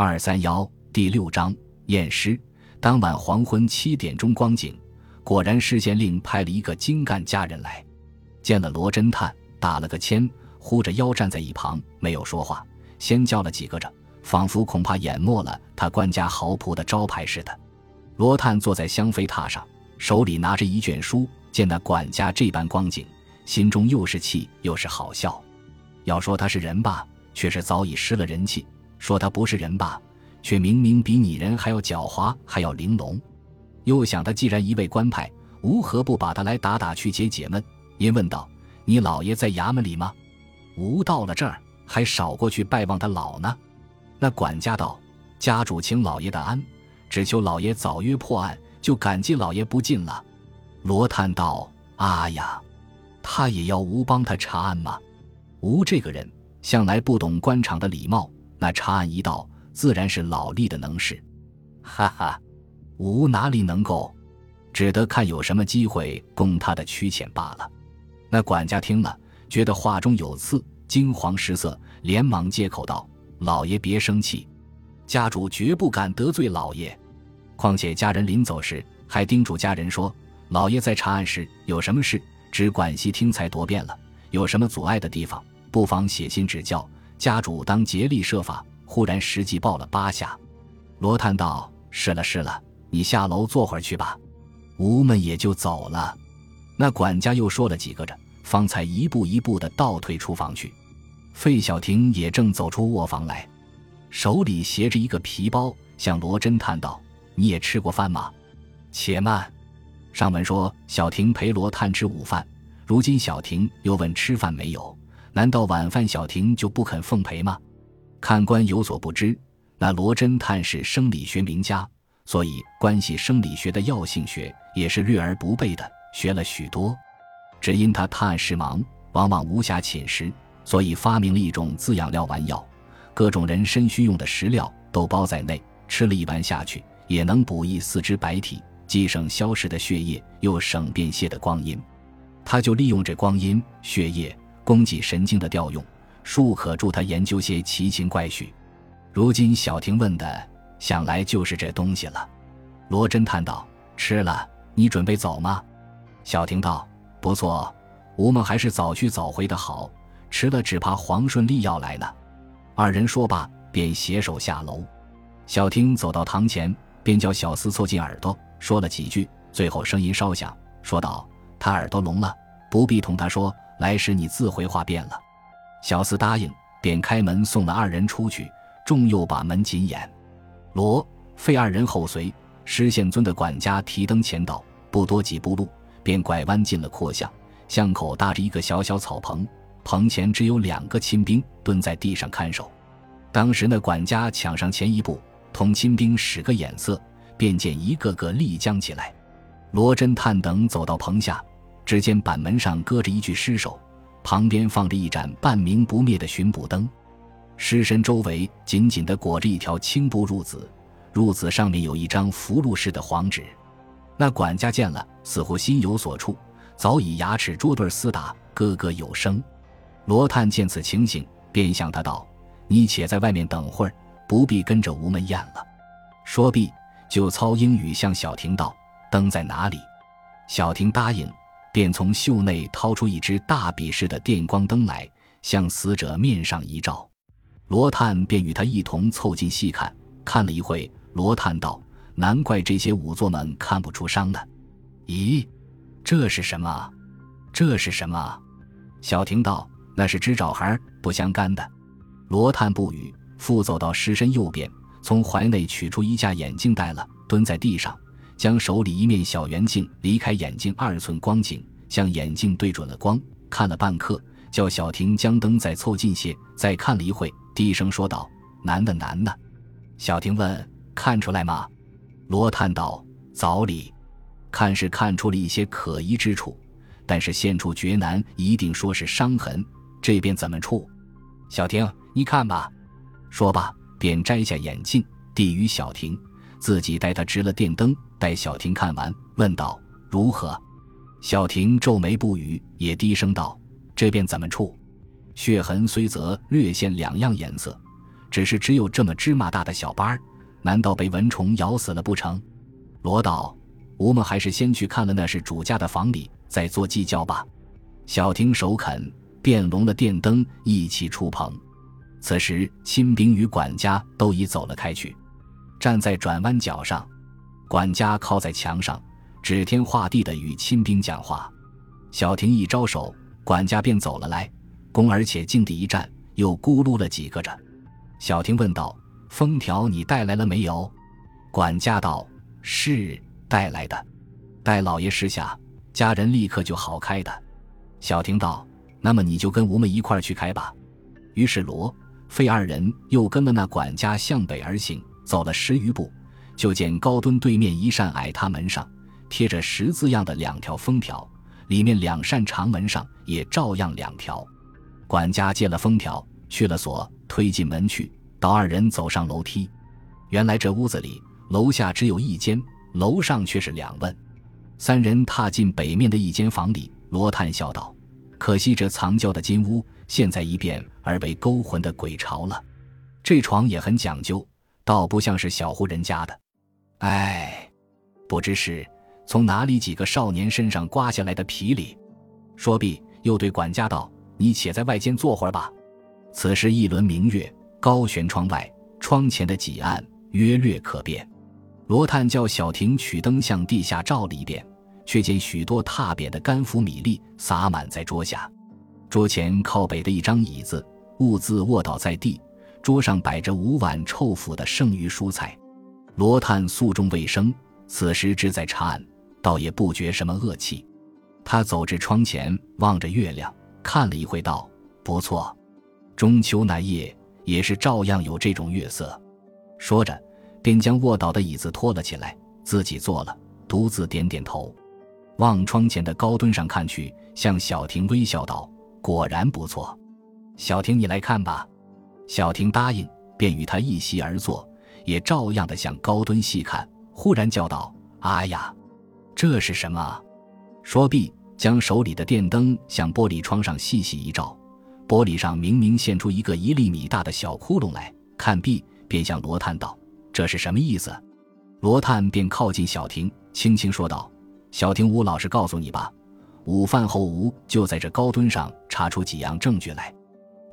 二三幺第六章验尸。当晚黄昏七点钟光景，果然市县令派了一个精干家人来，见了罗侦探，打了个签，呼着腰站在一旁，没有说话，先叫了几个着，仿佛恐怕淹没了他官家豪仆的招牌似的。罗探坐在香妃榻上，手里拿着一卷书，见那管家这般光景，心中又是气又是好笑。要说他是人吧，却是早已失了人气；说他不是人吧，却明明比拟人还要狡猾，还要玲珑。又想他既然一位官派，吾何不把他来打打去解解闷？因问道：“你老爷在衙门里吗？”吾到了这儿，还少过去拜望他老呢。那管家道：“家主请老爷的安，只求老爷早约破案，就感激老爷不尽了。”罗叹道：“啊呀，他也要吾帮他查案吗？”吾这个人向来不懂官场的礼貌，那查案一道，自然是老吏的能事。哈哈，吾哪里能够，只得看有什么机会供他的驱遣罢了。那管家听了，觉得话中有刺，惊惶失色，连忙接口道：“老爷别生气，家主绝不敢得罪老爷。况且家人临走时还叮嘱家人说，老爷在查案时有什么事，只管细听才多变了。”有什么阻碍的地方，不妨写信指教。家主当竭力设法。忽然实际报了八下。罗叹道：“是了是了，你下楼坐会儿去吧。”吴们也就走了。那管家又说了几个着，方才一步一步的倒退出房去。费小婷也正走出卧房来，手里携着一个皮包，向罗侦探道：“你也吃过饭吗？”且慢，上文说小婷陪罗探吃午饭。如今小婷又问吃饭没有？难道晚饭小婷就不肯奉陪吗？看官有所不知，那罗侦探是生理学名家，所以关系生理学的药性学也是略而不备的，学了许多。只因他探案时忙，往往无暇寝食，所以发明了一种滋养料丸药，各种人参需用的食料都包在内，吃了一丸下去，也能补益四肢百体，既省消食的血液，又省便泻的光阴。他就利用这光阴、血液、供给神经的调用，术可助他研究些奇情怪趣。如今小婷问的，想来就是这东西了。罗侦探道：“吃了，你准备走吗？”小婷道：“不错，吴梦还是早去早回的好。吃了，只怕黄顺利要来呢。”二人说罢，便携手下楼。小婷走到堂前，便叫小厮凑近耳朵说了几句，最后声音稍响，说道。他耳朵聋了，不必同他说。来时你自回话便了。小厮答应，便开门送了二人出去，众又把门紧掩。罗费二人后随。施县尊的管家提灯前到，不多几步路，便拐弯进了阔巷。巷口搭着一个小小草棚，棚前只有两个亲兵蹲在地上看守。当时那管家抢上前一步，同亲兵使个眼色，便见一个个立将起来。罗侦探等走到棚下，只见板门上搁着一具尸首，旁边放着一盏半明不灭的巡捕灯，尸身周围紧紧地裹着一条青布褥子，褥子上面有一张符箓式的黄纸。那管家见了，似乎心有所触，早已牙齿捉对厮打，咯咯有声。罗探见此情形，便向他道：“你且在外面等会儿，不必跟着吴门宴了。”说毕，就操英语向小婷道。灯在哪里？小婷答应，便从袖内掏出一只大笔式的电光灯来，向死者面上一照。罗探便与他一同凑近细看，看了一会，罗探道：“难怪这些仵作们看不出伤呢。咦，这是什么？这是什么？”小婷道：“那是只爪孩，不相干的。”罗探不语，复走到尸身右边，从怀内取出一架眼镜戴了，蹲在地上。将手里一面小圆镜离开眼镜二寸光景，向眼镜对准了光，看了半刻，叫小婷将灯再凑近些，再看了一会，低声说道：“难的难的。”小婷问：“看出来吗？”罗叹道：“早里，看是看出了一些可疑之处，但是现处绝难，一定说是伤痕。这边怎么处？”小婷，你看吧。说罢，便摘下眼镜递与小婷。自己带他执了电灯，待小婷看完，问道：“如何？”小婷皱眉不语，也低声道：“这便怎么处？血痕虽则略现两样颜色，只是只有这么芝麻大的小斑儿，难道被蚊虫咬死了不成？罗道，吾们还是先去看了那是主家的房里，再做计较吧。小婷首肯，便笼了电灯，一起出棚。此时，亲兵与管家都已走了开去，站在转弯角上，管家靠在墙上，指天画地的与亲兵讲话。小婷一招手，管家便走了来，恭而且敬地一站，又咕噜了几个着。小婷问道：“封条你带来了没有？”管家道：“是带来的，待老爷示下，家人立刻就好开的。”小婷道：“那么你就跟吾们一块去开吧。”于是罗。费二人又跟了那管家向北而行，走了十余步，就见高墩对面一扇矮塌门上贴着十字样的两条封条，里面两扇长门上也照样两条。管家接了封条，去了锁，推进门去，导二人走上楼梯。原来这屋子里楼下只有一间，楼上却是两问。三人踏进北面的一间房里，罗叹笑道：“可惜这藏娇的金屋。”现在一变而被勾魂的鬼巢了，这床也很讲究，倒不像是小户人家的。哎，不知是从哪里几个少年身上刮下来的皮里。说毕，又对管家道：“你且在外间坐会儿吧。”此时一轮明月高悬窗外，窗前的几案约略可辨。罗探叫小婷取灯向地下照了一遍，却见许多踏扁的干腐米粒洒满在桌下。桌前靠北的一张椅子，兀自卧倒在地。桌上摆着五碗臭腐的剩余蔬菜。罗探素重卫生，此时只在查案，倒也不觉什么恶气。他走至窗前，望着月亮，看了一会，道：“不错，中秋那夜也是照样有这种月色。”说着，便将卧倒的椅子拖了起来，自己坐了，独自点点头，望窗前的高墩上看去，向小婷微笑道。果然不错，小婷，你来看吧。小婷答应，便与他一席而坐，也照样的向高墩细看。忽然叫道：“哎呀，这是什么？”说毕，将手里的电灯向玻璃窗上细细一照，玻璃上明明现出一个一粒米大的小窟窿来。看毕，便向罗探道：“这是什么意思？”罗探便靠近小婷，轻轻说道：“小婷，吾老实告诉你吧。”午饭后，吴就在这高墩上查出几样证据来。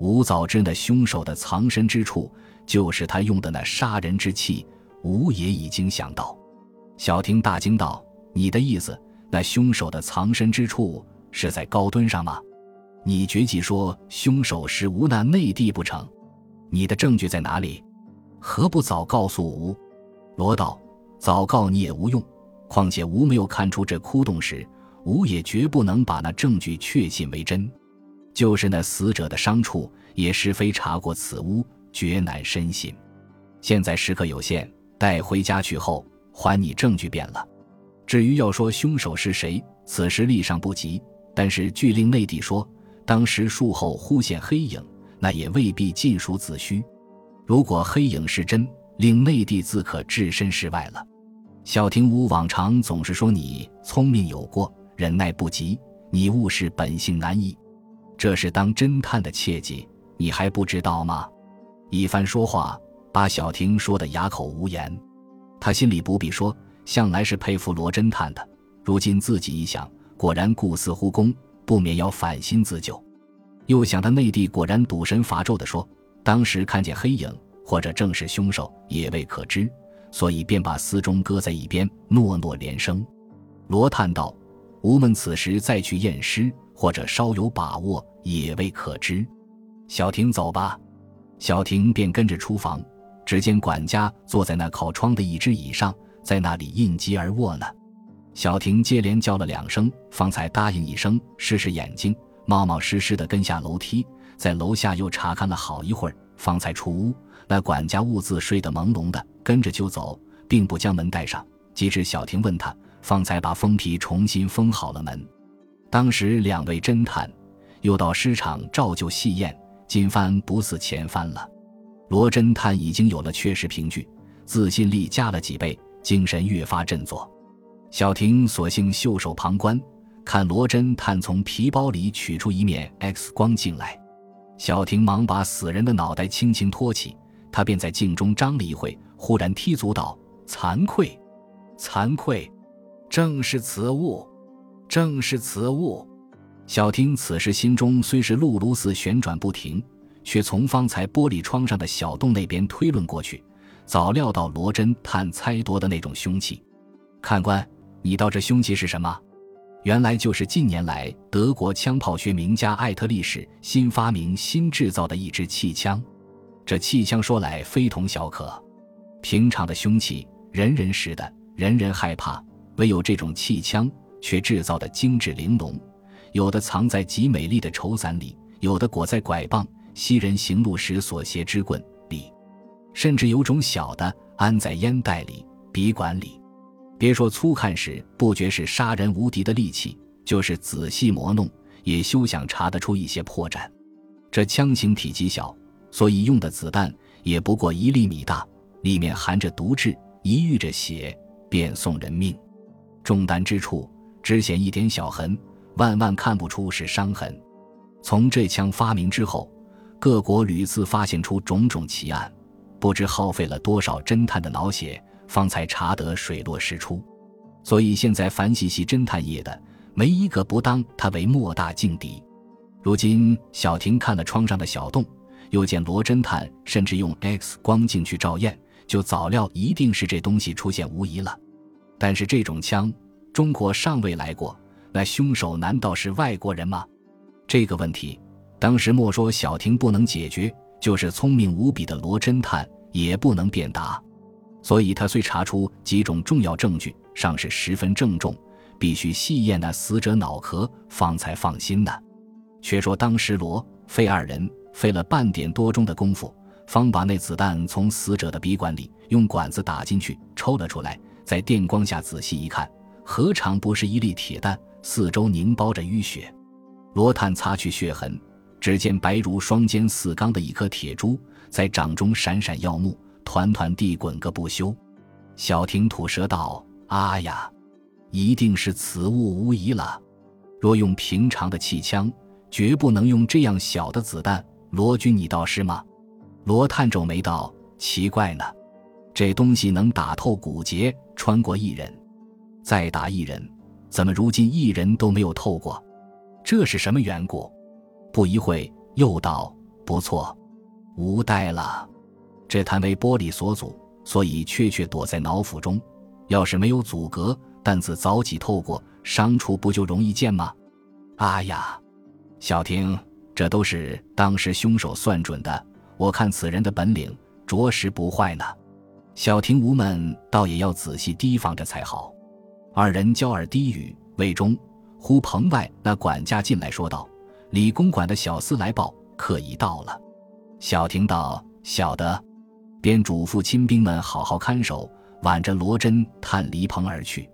吴早知那凶手的藏身之处就是他用的那杀人之器，吴也已经想到。小婷大惊道：“你的意思，那凶手的藏身之处是在高墩上吗？你决计说凶手是吴那内地不成？你的证据在哪里？何不早告诉吴？”罗道：“早告你也无用，况且吴没有看出这窟洞时。”吾也绝不能把那证据确信为真，就是那死者的伤处，也是非查过此屋，绝难深信。现在时刻有限，待回家去后，还你证据便了。至于要说凶手是谁，此时力上不及。但是据令内地说，当时术后忽现黑影，那也未必尽属子虚。如果黑影是真，令内地自可置身事外了。小廷武往常总是说你聪明有过。忍耐不及，你误事本性难移，这是当侦探的切记，你还不知道吗？一番说话，把小婷说得哑口无言。他心里不必说，向来是佩服罗侦探的。如今自己一想，果然故似忽功，不免要反心自救。又想他内地果然赌神伐纣的说，当时看见黑影，或者正是凶手，也未可知，所以便把司钟搁在一边，诺诺连声。罗叹道。吾们此时再去验尸，或者稍有把握，也未可知。小婷，走吧。小婷便跟着出房，只见管家坐在那靠窗的一只椅上，在那里应机而卧呢。小婷接连叫了两声，方才答应一声，试试眼睛，冒冒失失地跟下楼梯，在楼下又查看了好一会儿，方才出屋。那管家兀自睡得朦胧的，跟着就走，并不将门带上。及至小婷问他。方才把封皮重新封好了门。当时两位侦探又到尸场照旧细验，今番不似前番了。罗侦探已经有了确实凭据，自信力加了几倍，精神越发振作。小婷索性袖手旁观，看罗侦探从皮包里取出一面 X 光镜来。小婷忙把死人的脑袋轻轻托起，他便在镜中张了一会，忽然踢足道：“惭愧，惭愧，正是此物，正是此物。”小听此时心中虽是辘轳似旋转不停，却从方才玻璃窗上的小洞那边推论过去，早料到罗侦探猜夺的那种凶器。看官，你道这凶器是什么？原来就是近年来德国枪炮学名家艾特利什新发明、新制造的一支气枪。这气枪说来非同小可，平常的凶器人人识的，人人害怕，唯有这种气枪却制造的精致玲珑。有的藏在极美丽的绸伞里，有的裹在拐棒、西人行路时所携之棍里，甚至有种小的安在烟袋里、笔管里。别说粗看时不觉是杀人无敌的利器，就是仔细磨弄，也休想查得出一些破绽。这枪型体积小，所以用的子弹也不过一粒米大，里面含着毒质，一遇着血便送人命。中弹之处只显一点小痕，万万看不出是伤痕。从这枪发明之后，各国屡次发现出种种奇案，不知耗费了多少侦探的脑血。方才查得水落石出，所以现在凡细细侦探业的，没一个不当他为莫大劲敌。如今小婷看了窗上的小洞，又见罗侦探甚至用 X 光镜去照验，就早料一定是这东西出现无疑了。但是这种枪，中国尚未来过，那凶手难道是外国人吗？这个问题，当时莫说小婷不能解决，就是聪明无比的罗侦探也不能辩答。所以，他虽查出几种重要证据，尚是十分郑重，必须细验那死者脑壳，方才放心呢。却说当时罗费二人费了半点多钟的功夫，方把那子弹从死者的鼻管里用管子打进去，抽了出来，在电光下仔细一看，何尝不是一粒铁弹，四周凝包着淤血。罗探擦去血痕，只见白如双尖似钢的一颗铁珠，在掌中闪闪耀目。团团地滚个不休，小婷吐舌道：“啊呀，一定是此物无疑了。若用平常的气枪，绝不能用这样小的子弹。罗军，你倒是吗？”罗探皱眉道：“奇怪呢，这东西能打透骨节，穿过一人，再打一人，怎么如今一人都没有透过？这是什么缘故？”不一会，又道：“不错，无怠了。”这弹为玻璃所阻，所以确确躲在脑腹中。要是没有阻隔，弹子早几透过，伤处不就容易见吗？啊呀，小婷，这都是当时凶手算准的。我看此人的本领着实不坏呢。小婷无闷，倒也要仔细提防着才好。二人交耳低语，魏忠呼棚外那管家进来说道：“李公馆的小厮来报，客已到了。”小婷道：“晓得。”便嘱咐亲兵们好好看守，挽着罗真探离棚而去。